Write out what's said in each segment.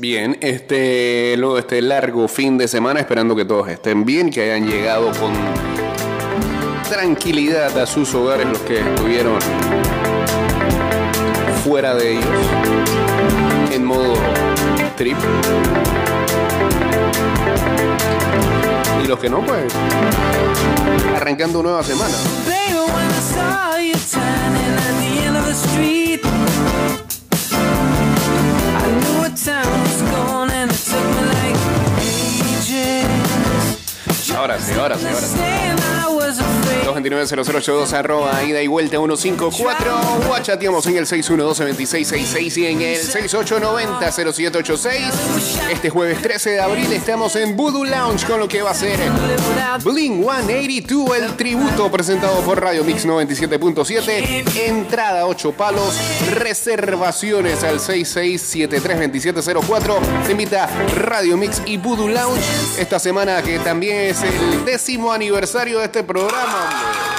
Bien, este, luego este largo fin de semana, esperando que todos estén bien, que hayan llegado con tranquilidad a sus hogares los que estuvieron fuera de ellos, en modo trip. Y los que no, pues, arrancando nueva semana. Ahora sí, ahora sí, ahora sí. Saying I was afraid. 229-0082 arroba ida y vuelta 154 o chateamos en el 612-2666 y en el 6890-0786 este jueves 13 de abril estamos en Voodoo Lounge con lo que va a ser Bling 182 el tributo presentado por Radio Mix 97.7 entrada 8 palos. Reservaciones al 66732704 te invita Radio Mix y Voodoo Lounge. Esta semana que también es el décimo aniversario de este programa hombre.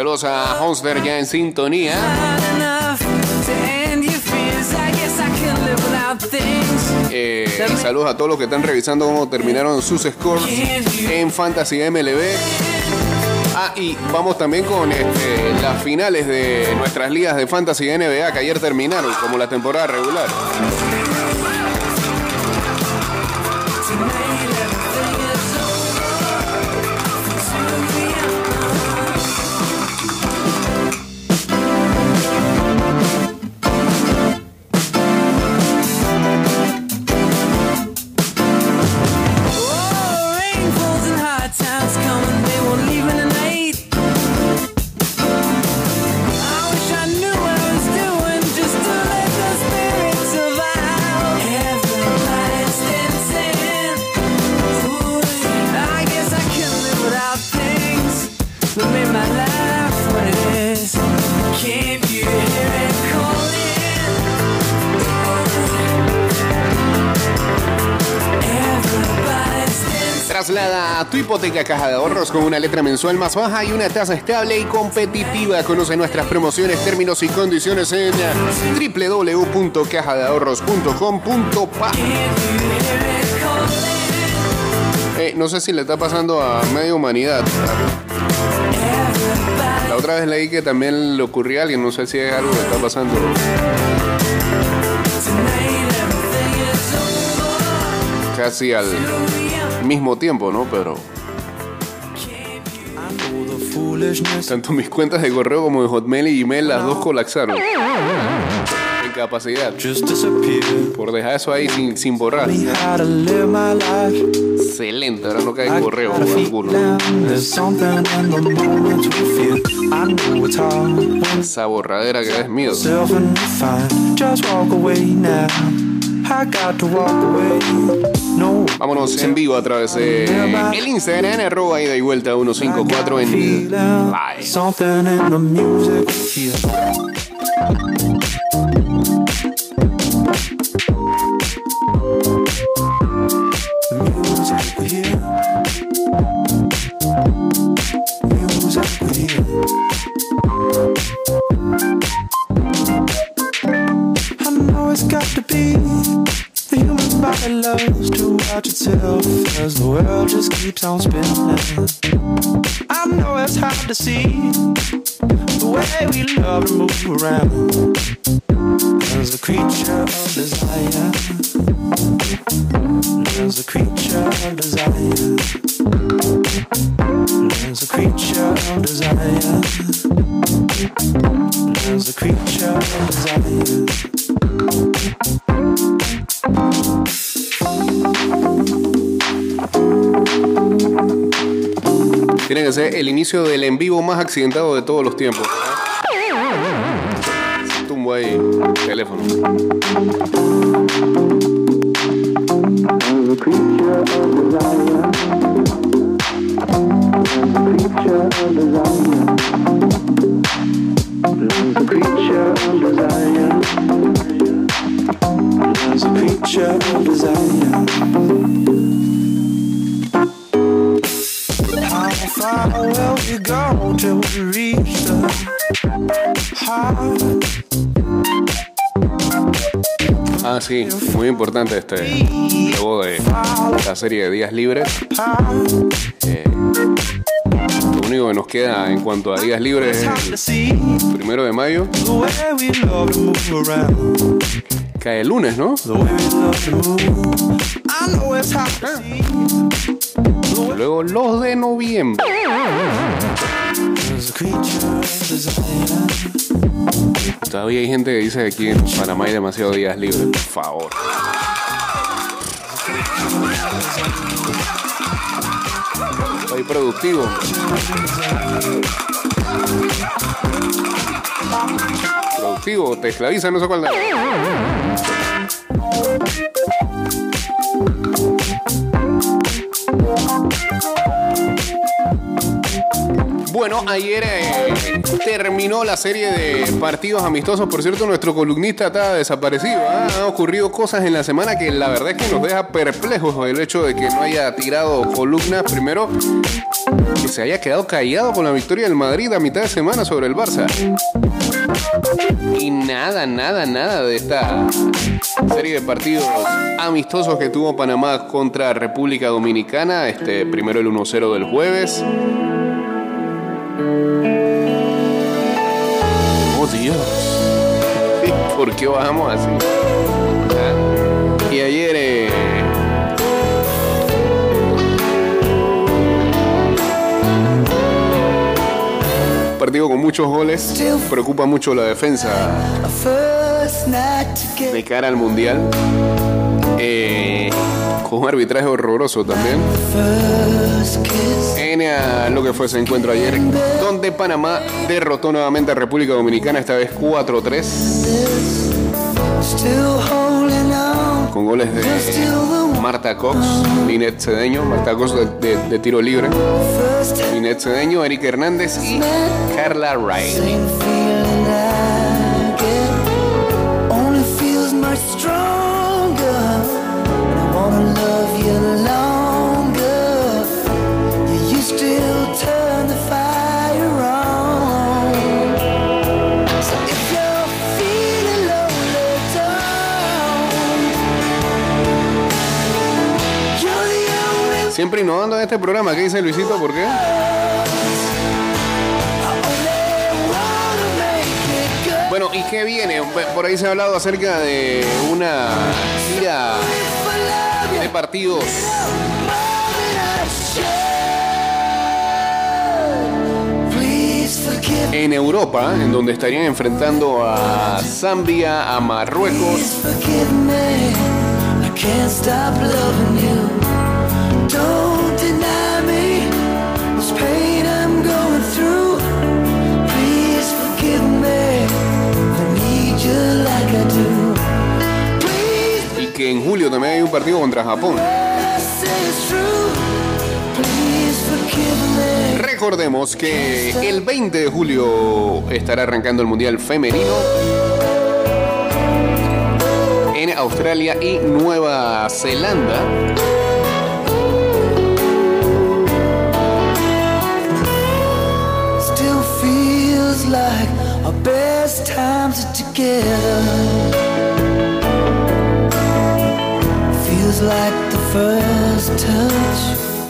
Saludos a Honster ya en sintonía. Eh, saludos a todos los que están revisando cómo terminaron sus scores en Fantasy MLB. Ah, y vamos también con este, las finales de nuestras ligas de Fantasy NBA que ayer terminaron, como la temporada regular. Hipoteca caja de ahorros con una letra mensual más baja y una tasa estable y competitiva. Conoce nuestras promociones, términos y condiciones en www.cajadeahorros.com.pa. Eh, no sé si le está pasando a media humanidad. La otra vez leí que también le ocurría a alguien, no sé si es algo que está pasando. Casi al mismo tiempo, ¿no? Pero tanto mis cuentas de correo como de Hotmail y Gmail, las dos colapsaron. Incapacidad. Por dejar eso ahí sin, sin borrar. Excelente, ahora no cae correo alguno. Esa borradera que es. I got to walk away. No. Vámonos en vivo a través de el Instagram, arroba ida y vuelta 154 en live. As the world just keeps on spinning. I know it's hard to see the way we love to move around. There's a creature of desire. There's a creature of desire. There's a creature of desire. There's a creature of desire. Tiene que ser el inicio del en vivo más accidentado de todos los tiempos. Tumbo ahí, teléfono. creature of. How will we go till we reach the heart? Ah, sí, muy importante este. Luego de la serie de días libres. eh, lo único que nos queda en cuanto a días libres es el primero de mayo. Cae el lunes, ¿no? The Luego los de noviembre. Todavía hay gente que dice que aquí en Panamá hay demasiados días libres. Por favor. Soy productivo. Productivo, te esclaviza, no sé cuál. Bueno, ayer eh, terminó la serie de partidos amistosos. Por cierto, nuestro columnista está desaparecido. ¿ah? Han ocurrido cosas en la semana que la verdad es que nos deja perplejos el hecho de que no haya tirado columnas. Primero, que se haya quedado callado con la victoria del Madrid a mitad de semana sobre el Barça. Y nada, nada, nada de esta serie de partidos amistosos que tuvo Panamá contra República Dominicana. Este, primero el 1-0 del jueves. ¿Por qué bajamos así? Ah. Y ayer eh, partido con muchos goles. Preocupa mucho la defensa de cara al mundial. Eh, con un arbitraje horroroso también. En eh, lo que fue ese encuentro ayer, donde Panamá derrotó nuevamente a República Dominicana, esta vez 4-3, Still holding on. Con goles de Marta Cox, Linet Cedeño, Marta Cox de, de- de tiro libre, Linet Cedeño, Eric Hernández y Carla Riley. Siempre innovando en este programa, ¿qué dice Luisito? ¿Por qué? Bueno, ¿y qué viene? Por ahí se ha hablado acerca de una gira de partidos en Europa, en donde estarían enfrentando a Zambia, a Marruecos, también hay un partido contra Japón. Recordemos que el 20 de julio estará arrancando el Mundial Femenino en Australia y Nueva Zelanda.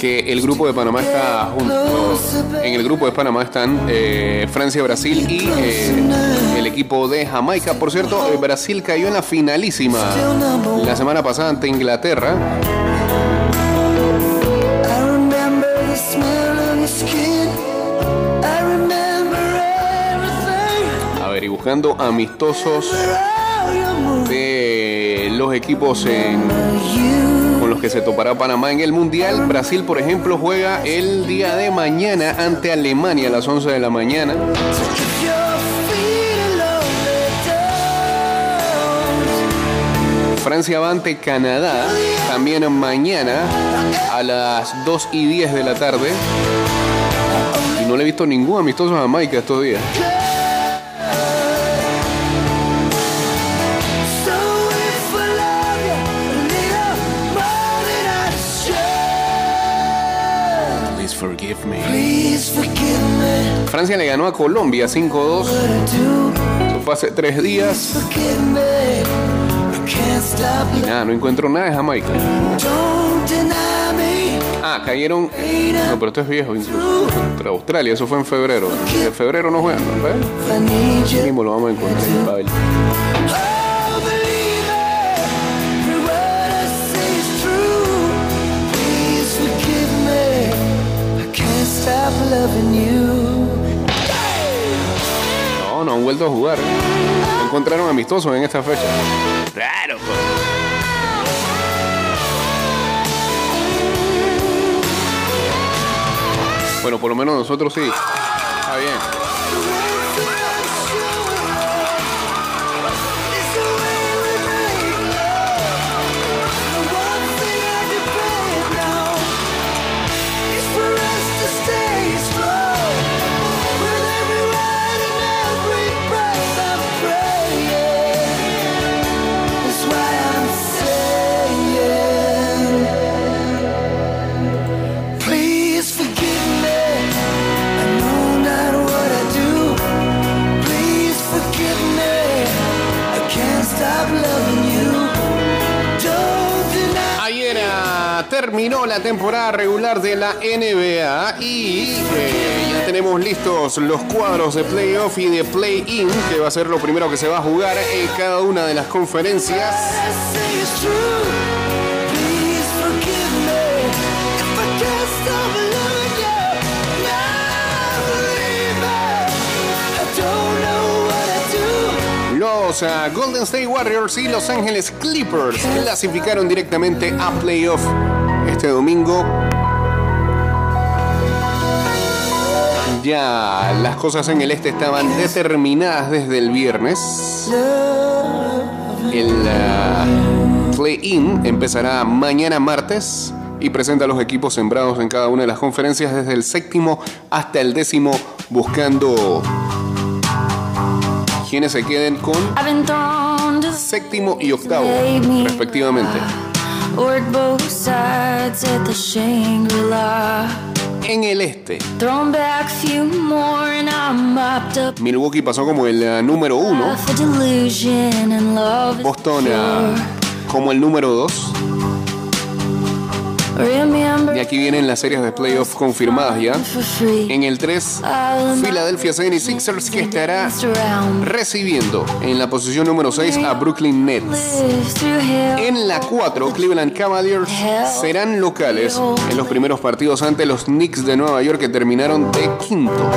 Que el grupo de Panamá está junto. En el grupo de Panamá están eh, Francia, Brasil y eh, el equipo de Jamaica. Por cierto, eh, Brasil cayó en la finalísima la semana pasada ante Inglaterra. A ver, y buscando amistosos de los equipos en con los que se topará Panamá en el Mundial. Brasil, por ejemplo, juega el día de mañana ante Alemania a las 11 de la mañana. Francia va ante Canadá también mañana a las 2 y 10 de la tarde. Y no le he visto ningún amistoso a Jamaica estos días. Me. Please forgive me. Francia le ganó a Colombia 5-2. What I do, Eso fue hace tres días. Y nada, no encuentro nada de Jamaica. Ah, cayeron. No, pero esto es viejo incluso. Contra Australia, eso fue en febrero. En febrero no juegan, ¿no? Mismo lo vamos a encontrar No, no han vuelto a jugar. Se encontraron amistosos en esta fecha. Raro, pues. Bueno, por lo menos nosotros sí. Está bien. Terminó la temporada regular de la NBA y eh, ya tenemos listos los cuadros de playoff y de play-in, que va a ser lo primero que se va a jugar en cada una de las conferencias. Ah, Golden State Warriors y Los Ángeles Clippers clasificaron directamente a playoff este domingo. Ya las cosas en el este estaban determinadas desde el viernes. El ah, play-in empezará mañana martes y presenta a los equipos sembrados en cada una de las conferencias desde el séptimo hasta el décimo buscando quienes se queden con séptimo y octavo respectivamente. En el este. Milwaukee pasó como el ah, número uno, Boston ah, como el número dos. Y aquí vienen las series de playoff confirmadas ya. En el 3, Philadelphia 76ers que estará recibiendo en la posición número 6 a Brooklyn Nets. En la 4, Cleveland Cavaliers serán locales en los primeros partidos ante los Knicks de Nueva York que terminaron de quintos.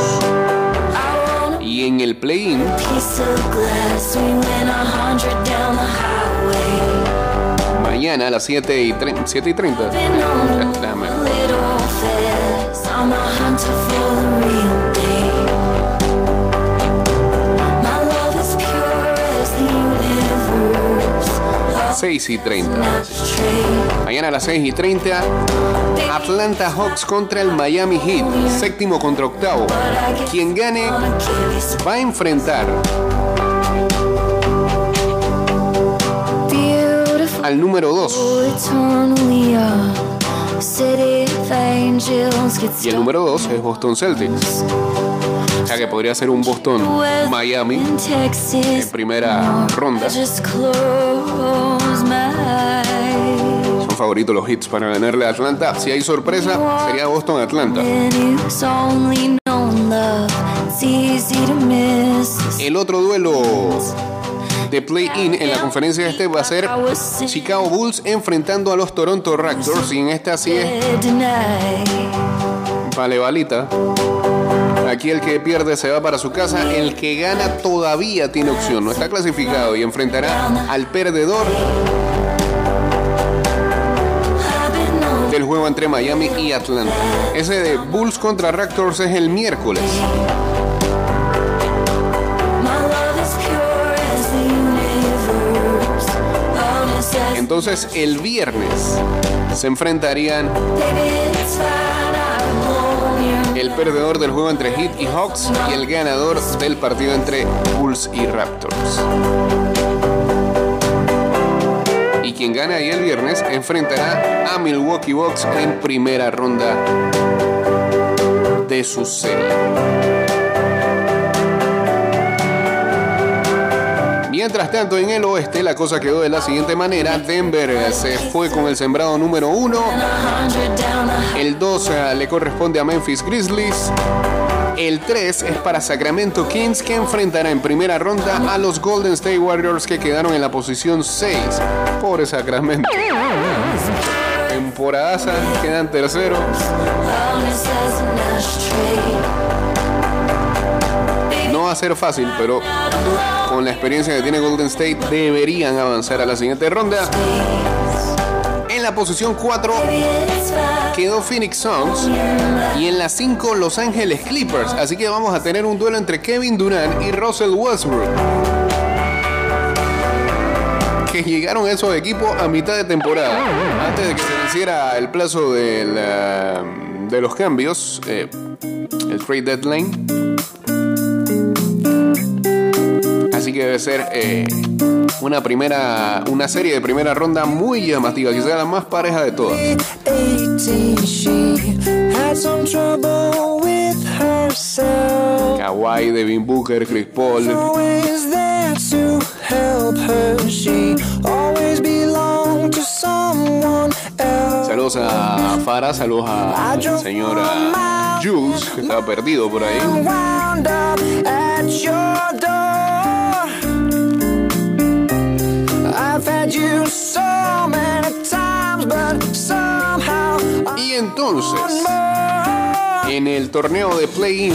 Y en el play-in, mañana a las 7 y, tre- 7 y 30. Been on Déjame. a little fast. I'm a hunter for the real thing. My love is pure as the universe. 6 y 30. Not straight. Mañana a las 6 y 30, Atlanta Hawks contra el Miami Heat. Séptimo contra octavo. Quien gane va a enfrentar al número 2. eternally young. City of angels get Y el número 2 es Boston Celtics. O sea que podría ser un Boston-Miami in Texas. en primera ronda. Son favoritos los hits para ganarle a Atlanta. Si hay sorpresa, sería to miss. El otro duelo de play-in en la conferencia este va a ser Chicago Bulls enfrentando a los Toronto Raptors. Y en esta sí es vale balita. Aquí el que pierde se va para su casa. El que gana todavía tiene opción. No está clasificado y enfrentará al perdedor del juego entre Miami y Atlanta. Ese de Bulls contra Raptors es el miércoles. Entonces el viernes se enfrentarían el perdedor del juego entre Heat y Hawks y el ganador del partido entre Bulls y Raptors. Y quien gane ahí el viernes enfrentará a Milwaukee Bucks en primera ronda de su serie. Mientras tanto, en el oeste la cosa quedó de la siguiente manera. Denver se fue con el sembrado número uno. El 2 eh, le corresponde a Memphis Grizzlies. El 3 es para Sacramento Kings que enfrentará en primera ronda a los Golden State Warriors que quedaron en la posición 6. Pobre Sacramento. Temporadaza, quedan terceros. A ser fácil, pero con la experiencia que tiene Golden State deberían avanzar a la siguiente ronda. En la posición 4 quedó Phoenix Suns y en la 5 Los Ángeles Clippers. Así que vamos a tener un duelo entre Kevin Durant y Russell Westbrook. Que llegaron esos equipos a mitad de temporada, antes de que se venciera el plazo ah, de los cambios, eh, el trade deadline. Que debe ser eh, una primera, una serie de primera ronda muy llamativa, quizá la más pareja de todas. 18, she had some trouble with herself. Kawhi, Devin Booker, Chris Paul. Saludos a Farah, saludos a señora Jules, que estaba perdido por ahí. Y entonces, en el torneo de play-in.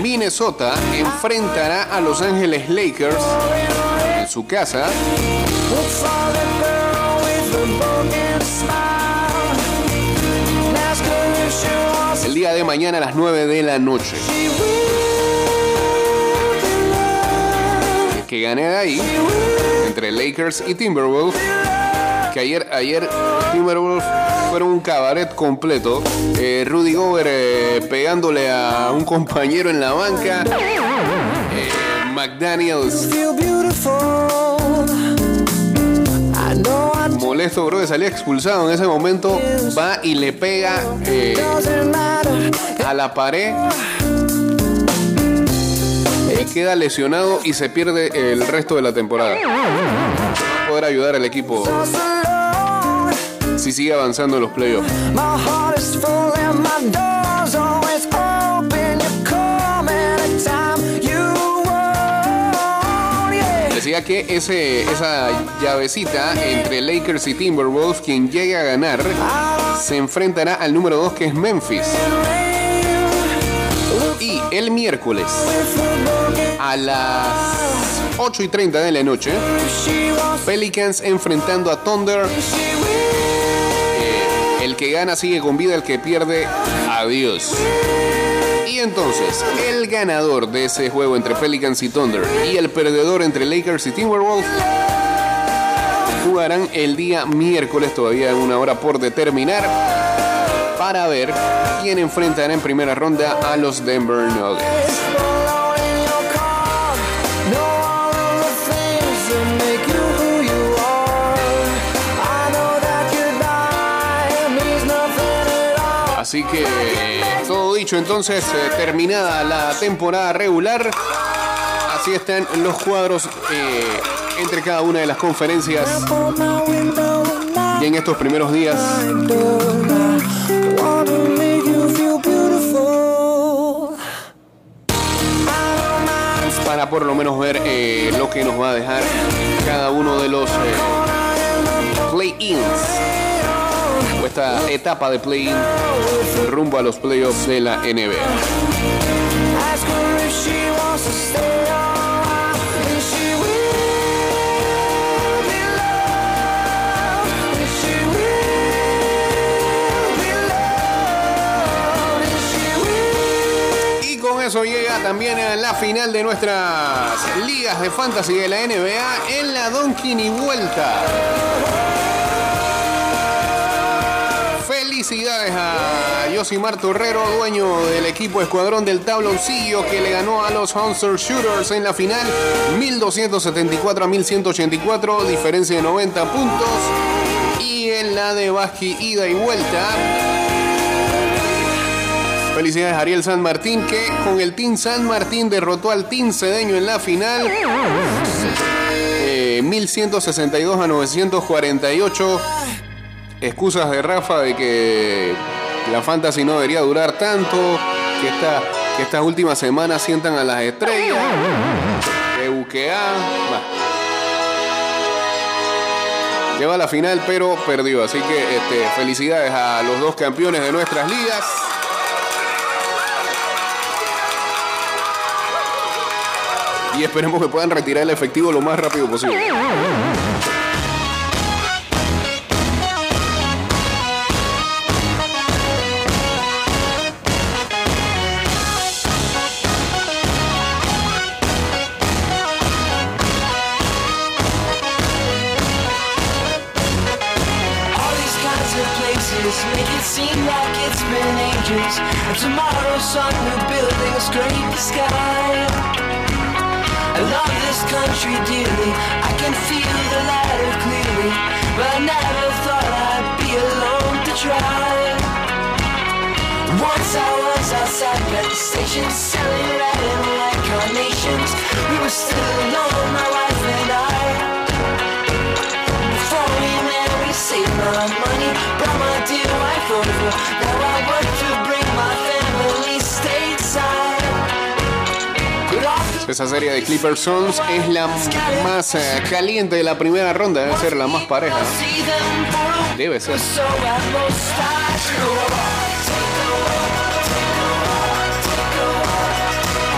Minnesota enfrentará a Los Ángeles Lakers en su casa el día de mañana a las 9 de la noche. Que gane de ahí, entre Lakers y Timberwolves, que ayer, ayer Timberwolves fueron un cabaret completo. Eh, Rudy Gobert eh, pegándole a un compañero en la banca. Eh, McDaniels molesto, bro, que salía expulsado en ese momento. Va y le pega eh, a la pared. Queda lesionado y se pierde el resto de la temporada. No poder ayudar al equipo si sigue avanzando en los playoffs. Decía que ese, esa llavecita entre Lakers y Timberwolves, quien llegue a ganar, se enfrentará al número 2 que es Memphis. El miércoles a las 8 y 30 de la noche, Pelicans enfrentando a Thunder. Eh, el que gana sigue con vida, el que pierde, adiós. Y entonces, el ganador de ese juego entre Pelicans y Thunder y el perdedor entre Lakers y Timberwolves jugarán el día miércoles, todavía una hora por determinar, para ver quién enfrentará en primera ronda a los Denver Nuggets. Así que todo dicho, entonces eh, terminada la temporada regular, así están los cuadros eh, entre cada una de las conferencias Y en estos primeros días para por lo menos ver eh, lo que nos va a dejar cada uno de los eh, play-ins o esta etapa de play-in rumbo a los playoffs de la NBA. Eso llega también a la final de nuestras ligas de fantasy de la NBA en la Donkin y Vuelta. Felicidades a Josimar Torrero, dueño del equipo Escuadrón del Tabloncillo, que le ganó a los Hunter Shooters en la final 1274 a 1184, diferencia de 90 puntos. Y en la Adebaski, ida y vuelta. Felicidades Ariel San Martín que con el Team San Martín derrotó al Team Cedeño en la final. Eh, 1162 a 948. Excusas de Rafa de que la fantasy no debería durar tanto, que, esta, que estas últimas semanas sientan a las estrellas. De buquea. Lleva a la final, pero perdió. Así que este, felicidades a los dos campeones de nuestras ligas. Y esperemos que puedan retirar el efectivo lo más rápido posible. Make it seem like it's been ages. And tomorrow some new building scrape the sky. I love this country dearly. I can feel the ladder clearly. But I never thought I'd be alone to try. Once I was outside at the station selling red and white carnations. We were still alone, my wife and I. Before we met, we saved my money, brought my dear wife over. Now I work Esa serie de Clipper Sons es la más eh, caliente de la primera ronda. Debe ser la más pareja. Debe ser.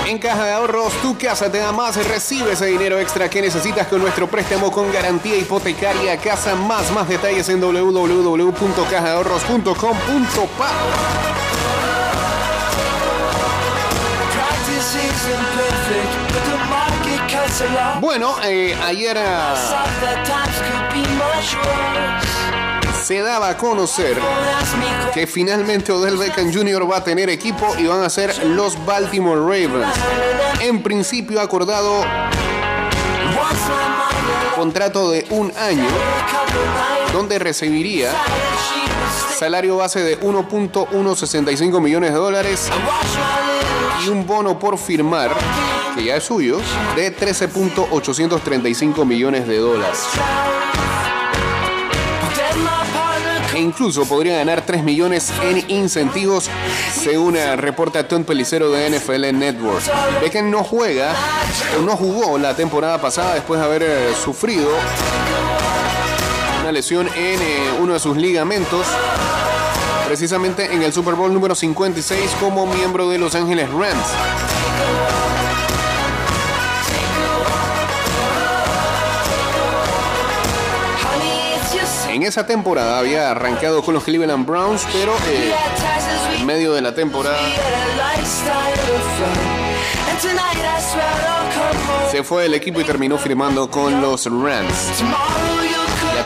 En Caja de Ahorros, tu casa te da más. Recibe ese dinero extra que necesitas con nuestro préstamo con garantía hipotecaria. Casa más. Más detalles en www.cajadeahorros.com.pa. Bueno, eh, ayer ah, se daba a conocer que finalmente Odell Beckham Jr. va a tener equipo y van a ser los Baltimore Ravens. En principio acordado contrato de un año donde recibiría salario base de 1.165 millones de dólares y un bono por firmar, que ya es suyo, de 13.835 millones de dólares. E incluso podría ganar 3 millones en incentivos, según reporta Tom Pelicero de NFL Network. Beckham no juega, o no jugó la temporada pasada después de haber eh, sufrido una lesión en eh, uno de sus ligamentos, precisamente en el Super Bowl número 56 como miembro de Los Ángeles Rams. En esa temporada había arrancado con los Cleveland Browns, pero eh, en medio de la temporada se fue del equipo y terminó firmando con los Rams.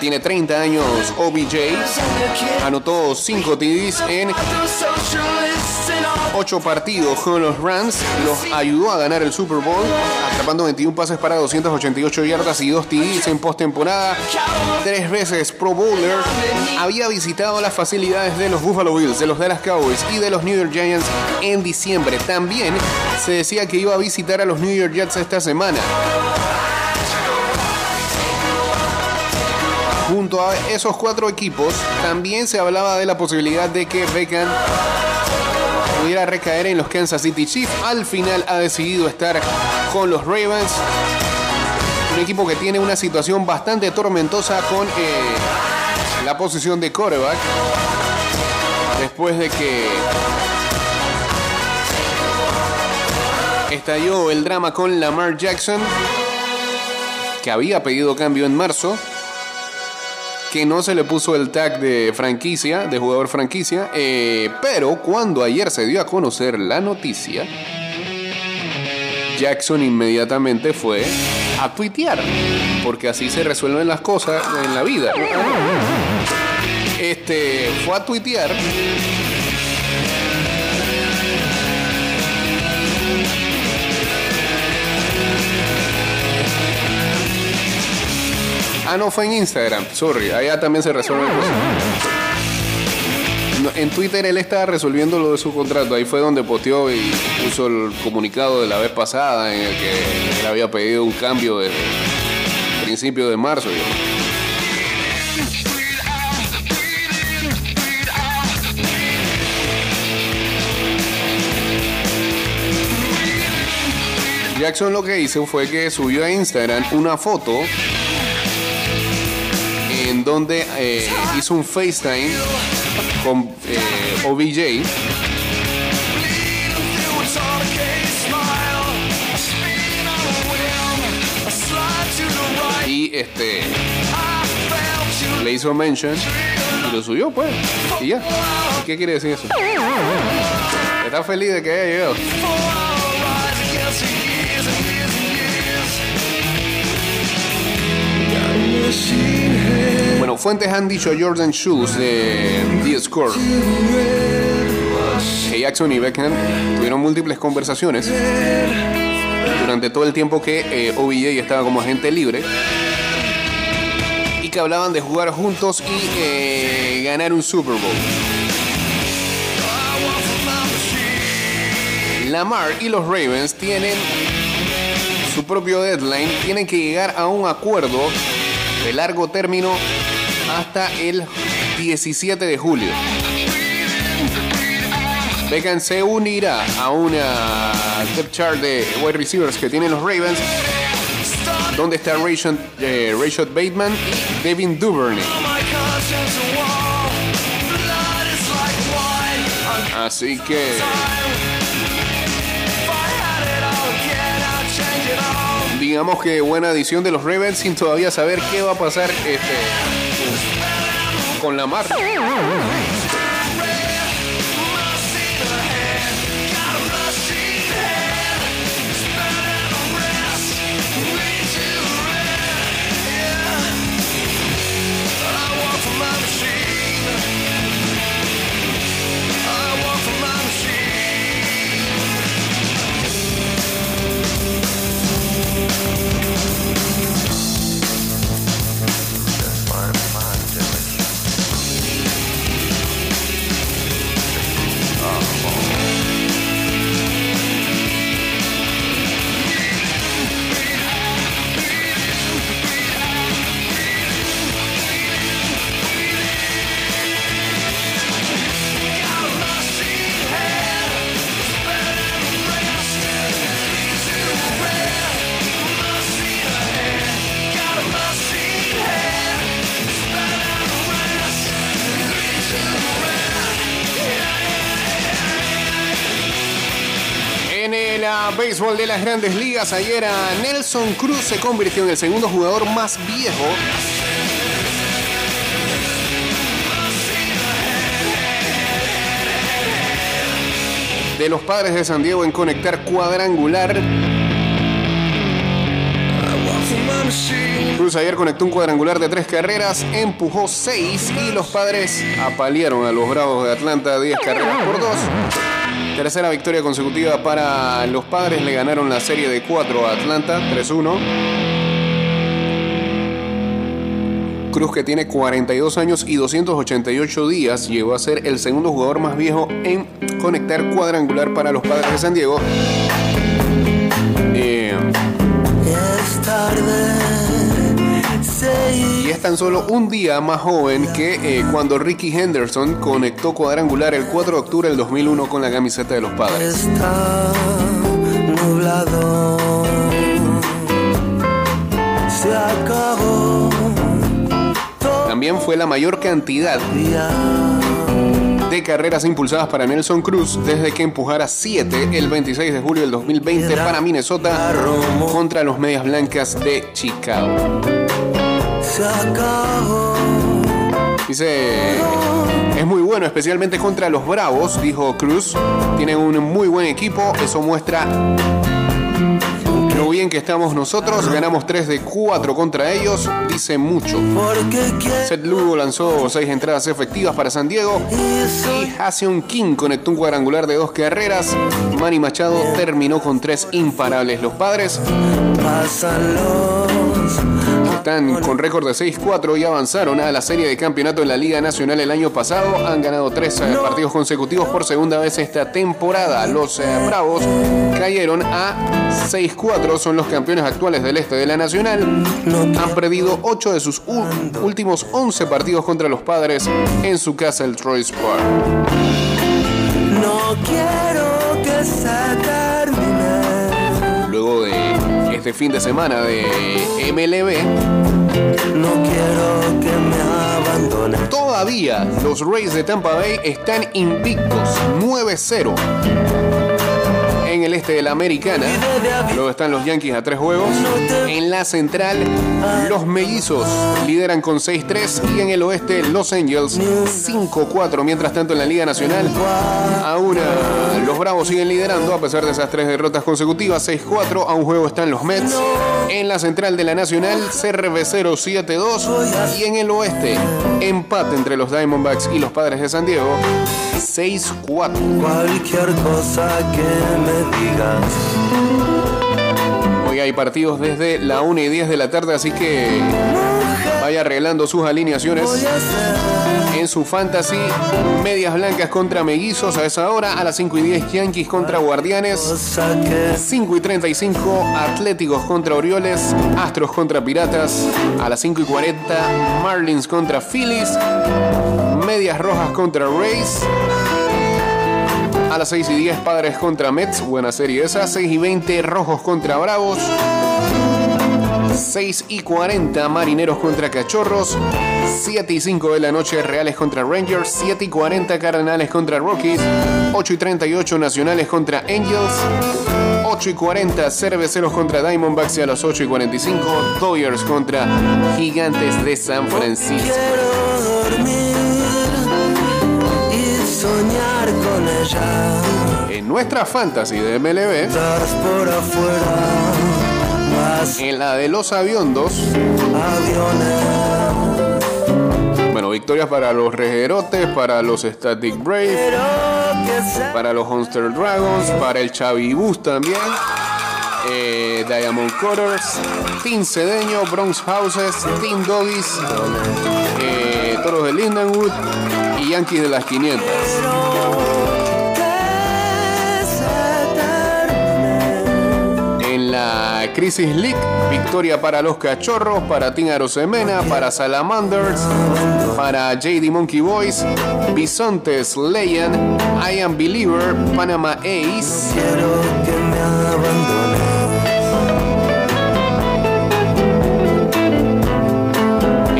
Tiene 30 años OBJ, anotó 5 TDs en Those socialists and all 8 partidos con los Rams, los ayudó a ganar el Super Bowl, atrapando 21 pases para 288 yardas y 2 TDs en postemporada. Tres veces Pro Bowler, había visitado las facilidades de los Buffalo Bills, de los Dallas Cowboys y de los New York Giants en diciembre. También se decía que iba a visitar a los New York Jets esta semana. Junto a esos cuatro equipos, también se hablaba de la posibilidad de que Beckham pudiera recaer en los Kansas City Chiefs. Al final ha decidido estar con los Ravens. Un equipo que tiene una situación bastante tormentosa con eh, la posición de quarterback. Después de que estalló el drama con Lamar Jackson, que había pedido cambio en marzo, que no se le puso el tag de franquicia, de jugador franquicia, eh, pero cuando ayer se dio a conocer la noticia, Jackson inmediatamente fue a tuitear, porque así se resuelven las cosas en la vida. Este fue a tuitear Ah, no, fue en Instagram. Sorry, allá también se resuelve cosas. No, en Twitter él estaba resolviendo lo de su contrato. Ahí fue donde posteó y puso el comunicado de la vez pasada en el que él había pedido un cambio desde principio de marzo. digamos. Jackson lo que hizo fue que subió a Instagram una foto en donde eh, hizo un FaceTime con eh, OBJ y este le hizo mention y lo subió pues. Y ya. ¿Y ¿qué quiere decir eso? está feliz de que haya llegado Bueno, fuentes han dicho Jordan Shoes de The Score que Jackson y Beckham tuvieron múltiples conversaciones durante todo el tiempo que eh, OBJ estaba como agente libre y que hablaban de jugar juntos y eh, ganar un Super Bowl. Lamar y los Ravens tienen su propio deadline, tienen que llegar a un acuerdo de largo término hasta el 17 de julio. Beckham se unirá a una depth chart de wide receivers que tienen los Ravens, donde está Rashad, eh, Bateman y Devin Duvernay. Así que digamos que buena adición de los Ravens sin todavía saber qué va a pasar este, con la mar. De las grandes ligas, ayer ah, Nelson Cruz se convirtió en el segundo jugador más viejo de los padres de San Diego en conectar cuadrangular. Cruz ayer conectó un cuadrangular de tres carreras, empujó seis y los padres apalearon a los Bravos de Atlanta 10 carreras por dos. Tercera victoria consecutiva para los padres, le ganaron la serie de 4 a Atlanta, 3-1. Cruz, que tiene 42 años y 288 días, llegó a ser el segundo jugador más viejo en conectar cuadrangular para los padres de San Diego. Eh, Es tarde. Es tan solo un día más joven que eh, cuando Ricky Henderson conectó cuadrangular el 4 de octubre del 2001 con la camiseta de los padres. Está nublado. Se acabó. También fue la mayor cantidad de carreras impulsadas para Nelson Cruz desde que empujara 7 el 26 de julio del 2020 para Minnesota contra los Medias Blancas de Chicago. Dice, es muy bueno, especialmente contra los Bravos, dijo Cruz. Tienen un muy buen equipo, eso muestra lo bien que estamos nosotros. Ganamos 3 de 4 contra ellos, dice mucho. Seth Lugo lanzó 6 entradas efectivas para San Diego. Y Hassion King conectó un cuadrangular de dos carreras. Manny Machado terminó con tres imparables. Los padres están con récord de 6-4 y avanzaron a la serie de campeonato en la Liga Nacional el año pasado. Han ganado tres eh, partidos consecutivos por segunda vez esta temporada. Los eh, Bravos cayeron a 6-4, son los campeones actuales del este de la Nacional. Han perdido 8 de sus últimos 11 partidos contra los padres en su casa, el Troy Park. No quiero que se este fin de semana de MLB, No quiero que me abandone. Todavía los Rays de Tampa Bay están invictos 9-0 en el este de la Americana. Luego están los Yankees a tres juegos. En la central, los mellizos lideran con 6-3 y en el oeste los Angels 5-4. Mientras tanto en la Liga Nacional, aún ah, los Bravos siguen liderando a pesar de esas tres derrotas consecutivas. 6-4 a un juego están los Mets. En la central de la Nacional, CRB 0-7-2 y en el oeste, empate entre los Diamondbacks y los Padres de San Diego 6-4. Cualquier cosa que me digas. Hoy hay partidos desde la 1 y 10 de la tarde, así que vaya arreglando sus alineaciones en su fantasy. Medias blancas contra mellizos a esa hora. A las 5 y 10 Yankees contra Guardianes. cosa que 5 y 35 Atléticos contra Orioles. Astros contra Piratas. A las 5 y 40 Marlins contra Phillies. Medias rojas contra Rays. A las 6 y 10 Padres contra Mets. Buena serie esa. 6 y 20 Rojos contra Bravos. 6 y 40 Marineros contra Cachorros. 7 y 5 de la noche Reales contra Rangers. 7 y 40 Cardenales contra Rockies. 8 y 38 Nacionales contra Angels. 8 y 40 Cerveceros contra Diamondbacks y a las 8 y 45 Dodgers contra Gigantes de San Francisco. soñar con ella. En nuestra fantasy de MLB, Estás por afuera, más en la de los aviondos, aviones. bueno, victorias para los Rejerotes, para los Static sea para los Monster Dragons, para el Chavibus también, eh, Diamond Cutters, Team Cedeño, Bronx Houses, Team Doggies, eh, Toros de Lindenwood y Yankees de las 500. La Crisis League, victoria para los Cachorros, para Team Arosemena, para Salamanders, para JD Monkey Boys, Bisontes Leyen, I Am Believer, Panama Ace, Quiero que me abandone.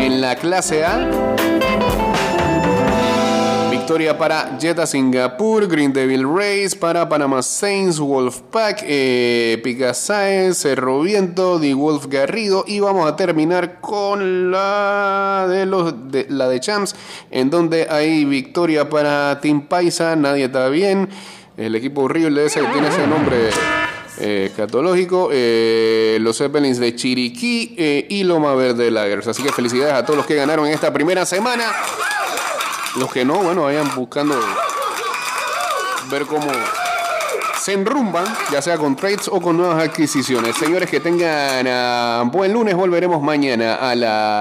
En la clase A, victoria para Jetta Singapur, Green Devil Rays, para Panama Saints, Wolfpack, eh, Pica Cerro Viento, The Wolf Garrido y vamos a terminar con la de los la de Champs, en donde hay victoria para Team Paisa, nadie está bien, el equipo horrible ese que tiene ese nombre eh, catológico, eh, los Zeppelins de Chiriquí eh, y Loma Verde Lagers. Así que felicidades a todos los que ganaron en esta primera semana. Los que no, bueno, vayan buscando ver cómo se enrumban, ya sea con trades o con nuevas adquisiciones. Señores, que tengan ah, buen lunes. Volveremos mañana a la